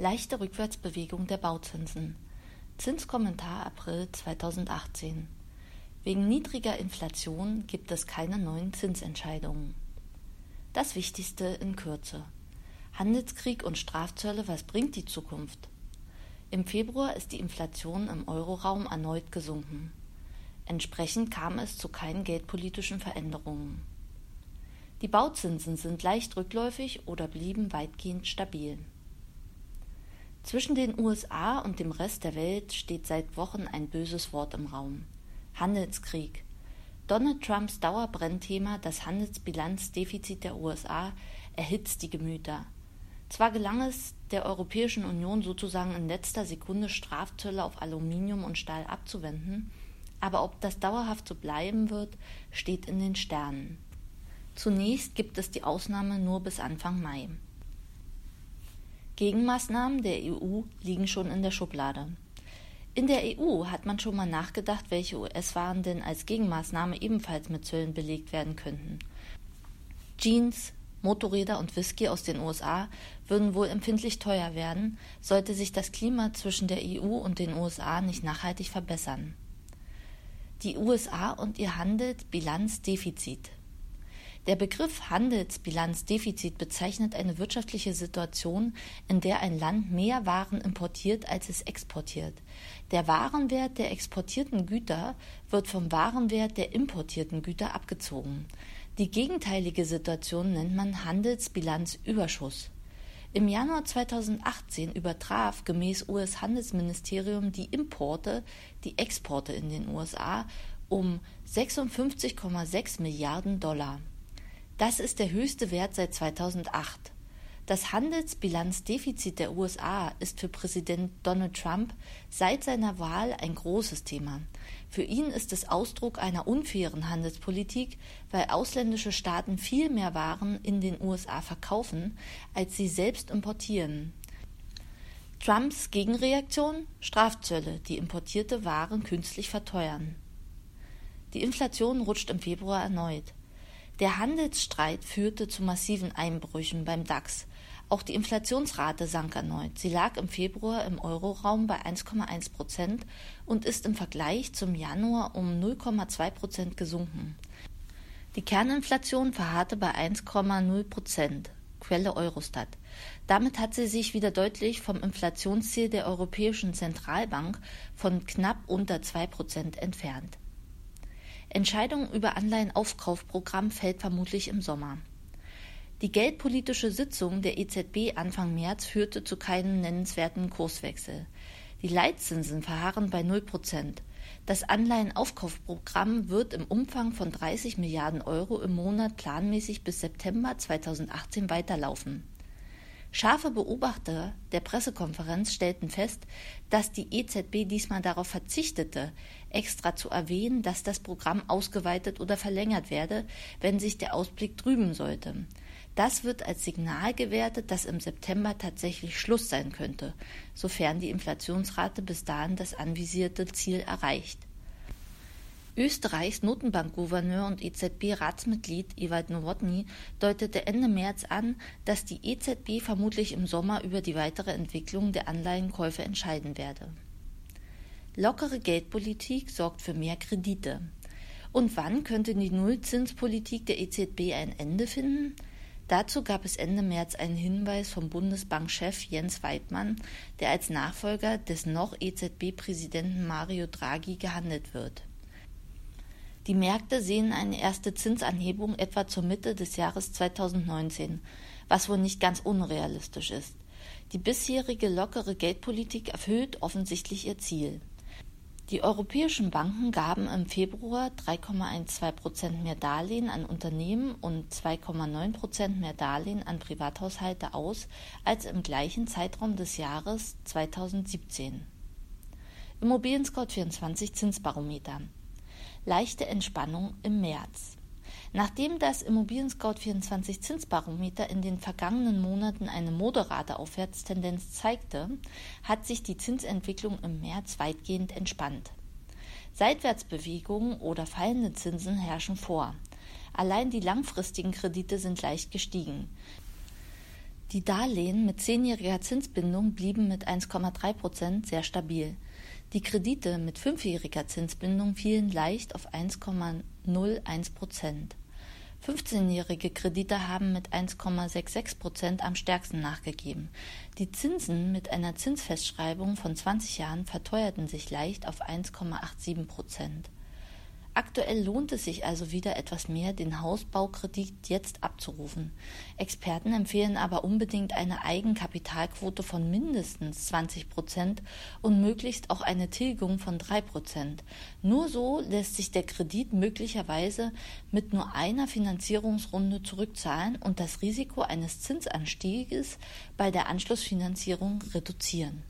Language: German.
Leichte Rückwärtsbewegung der Bauzinsen. Zinskommentar April 2018. Wegen niedriger Inflation gibt es keine neuen Zinsentscheidungen. Das Wichtigste in Kürze. Handelskrieg und Strafzölle, was bringt die Zukunft? Im Februar ist die Inflation im Euroraum erneut gesunken. Entsprechend kam es zu keinen geldpolitischen Veränderungen. Die Bauzinsen sind leicht rückläufig oder blieben weitgehend stabil. Zwischen den USA und dem Rest der Welt steht seit Wochen ein böses Wort im Raum. Handelskrieg. Donald Trumps Dauerbrennthema, das Handelsbilanzdefizit der USA, erhitzt die Gemüter. Zwar gelang es der Europäischen Union sozusagen in letzter Sekunde Strafzölle auf Aluminium und Stahl abzuwenden, aber ob das dauerhaft so bleiben wird, steht in den Sternen. Zunächst gibt es die Ausnahme nur bis Anfang Mai. Gegenmaßnahmen der EU liegen schon in der Schublade. In der EU hat man schon mal nachgedacht, welche US-Waren denn als Gegenmaßnahme ebenfalls mit Zöllen belegt werden könnten. Jeans, Motorräder und Whisky aus den USA würden wohl empfindlich teuer werden, sollte sich das Klima zwischen der EU und den USA nicht nachhaltig verbessern. Die USA und ihr Handelsbilanzdefizit. Der Begriff Handelsbilanzdefizit bezeichnet eine wirtschaftliche Situation, in der ein Land mehr Waren importiert, als es exportiert. Der Warenwert der exportierten Güter wird vom Warenwert der importierten Güter abgezogen. Die gegenteilige Situation nennt man Handelsbilanzüberschuss. Im Januar 2018 übertraf gemäß US-Handelsministerium die Importe die Exporte in den USA um 56,6 Milliarden Dollar. Das ist der höchste Wert seit 2008. Das Handelsbilanzdefizit der USA ist für Präsident Donald Trump seit seiner Wahl ein großes Thema. Für ihn ist es Ausdruck einer unfairen Handelspolitik, weil ausländische Staaten viel mehr Waren in den USA verkaufen, als sie selbst importieren. Trumps Gegenreaktion Strafzölle, die importierte Waren künstlich verteuern. Die Inflation rutscht im Februar erneut. Der Handelsstreit führte zu massiven Einbrüchen beim DAX. Auch die Inflationsrate sank erneut. Sie lag im Februar im Euroraum bei 1,1 Prozent und ist im Vergleich zum Januar um 0,2 Prozent gesunken. Die Kerninflation verharrte bei 1,0 Prozent. Quelle Eurostat. Damit hat sie sich wieder deutlich vom Inflationsziel der Europäischen Zentralbank von knapp unter 2 Prozent entfernt. Entscheidung über Anleihenaufkaufprogramm fällt vermutlich im Sommer. Die geldpolitische Sitzung der EZB Anfang März führte zu keinem nennenswerten Kurswechsel. Die Leitzinsen verharren bei 0 Prozent. Das Anleihenaufkaufprogramm wird im Umfang von 30 Milliarden Euro im Monat planmäßig bis September 2018 weiterlaufen. Scharfe Beobachter der Pressekonferenz stellten fest, dass die EZB diesmal darauf verzichtete, extra zu erwähnen, dass das Programm ausgeweitet oder verlängert werde, wenn sich der Ausblick trüben sollte. Das wird als Signal gewertet, dass im September tatsächlich Schluss sein könnte, sofern die Inflationsrate bis dahin das anvisierte Ziel erreicht. Österreichs Notenbankgouverneur und EZB-Ratsmitglied Ewald Nowotny deutete Ende März an, dass die EZB vermutlich im Sommer über die weitere Entwicklung der Anleihenkäufe entscheiden werde. Lockere Geldpolitik sorgt für mehr Kredite. Und wann könnte die Nullzinspolitik der EZB ein Ende finden? Dazu gab es Ende März einen Hinweis vom Bundesbankchef Jens Weidmann, der als Nachfolger des noch EZB-Präsidenten Mario Draghi gehandelt wird. Die Märkte sehen eine erste Zinsanhebung etwa zur Mitte des Jahres 2019, was wohl nicht ganz unrealistisch ist. Die bisherige lockere Geldpolitik erfüllt offensichtlich ihr Ziel. Die europäischen Banken gaben im Februar 3,12 Prozent mehr Darlehen an Unternehmen und 2,9 Prozent mehr Darlehen an Privathaushalte aus als im gleichen Zeitraum des Jahres 2017. Immobilien Scout 24 Zinsbarometer leichte Entspannung im März. Nachdem das Immobilien Scout 24 Zinsbarometer in den vergangenen Monaten eine moderate Aufwärtstendenz zeigte, hat sich die Zinsentwicklung im März weitgehend entspannt. Seitwärtsbewegungen oder fallende Zinsen herrschen vor. Allein die langfristigen Kredite sind leicht gestiegen. Die Darlehen mit zehnjähriger Zinsbindung blieben mit 1,3 Prozent sehr stabil. Die Kredite mit fünfjähriger Zinsbindung fielen leicht auf 1,01 Prozent. 15-jährige Kredite haben mit 1,66 Prozent am stärksten nachgegeben. Die Zinsen mit einer Zinsfestschreibung von 20 Jahren verteuerten sich leicht auf 1,87 Prozent. Aktuell lohnt es sich also wieder etwas mehr, den Hausbaukredit jetzt abzurufen. Experten empfehlen aber unbedingt eine Eigenkapitalquote von mindestens 20 Prozent und möglichst auch eine Tilgung von drei Prozent. Nur so lässt sich der Kredit möglicherweise mit nur einer Finanzierungsrunde zurückzahlen und das Risiko eines Zinsanstieges bei der Anschlussfinanzierung reduzieren.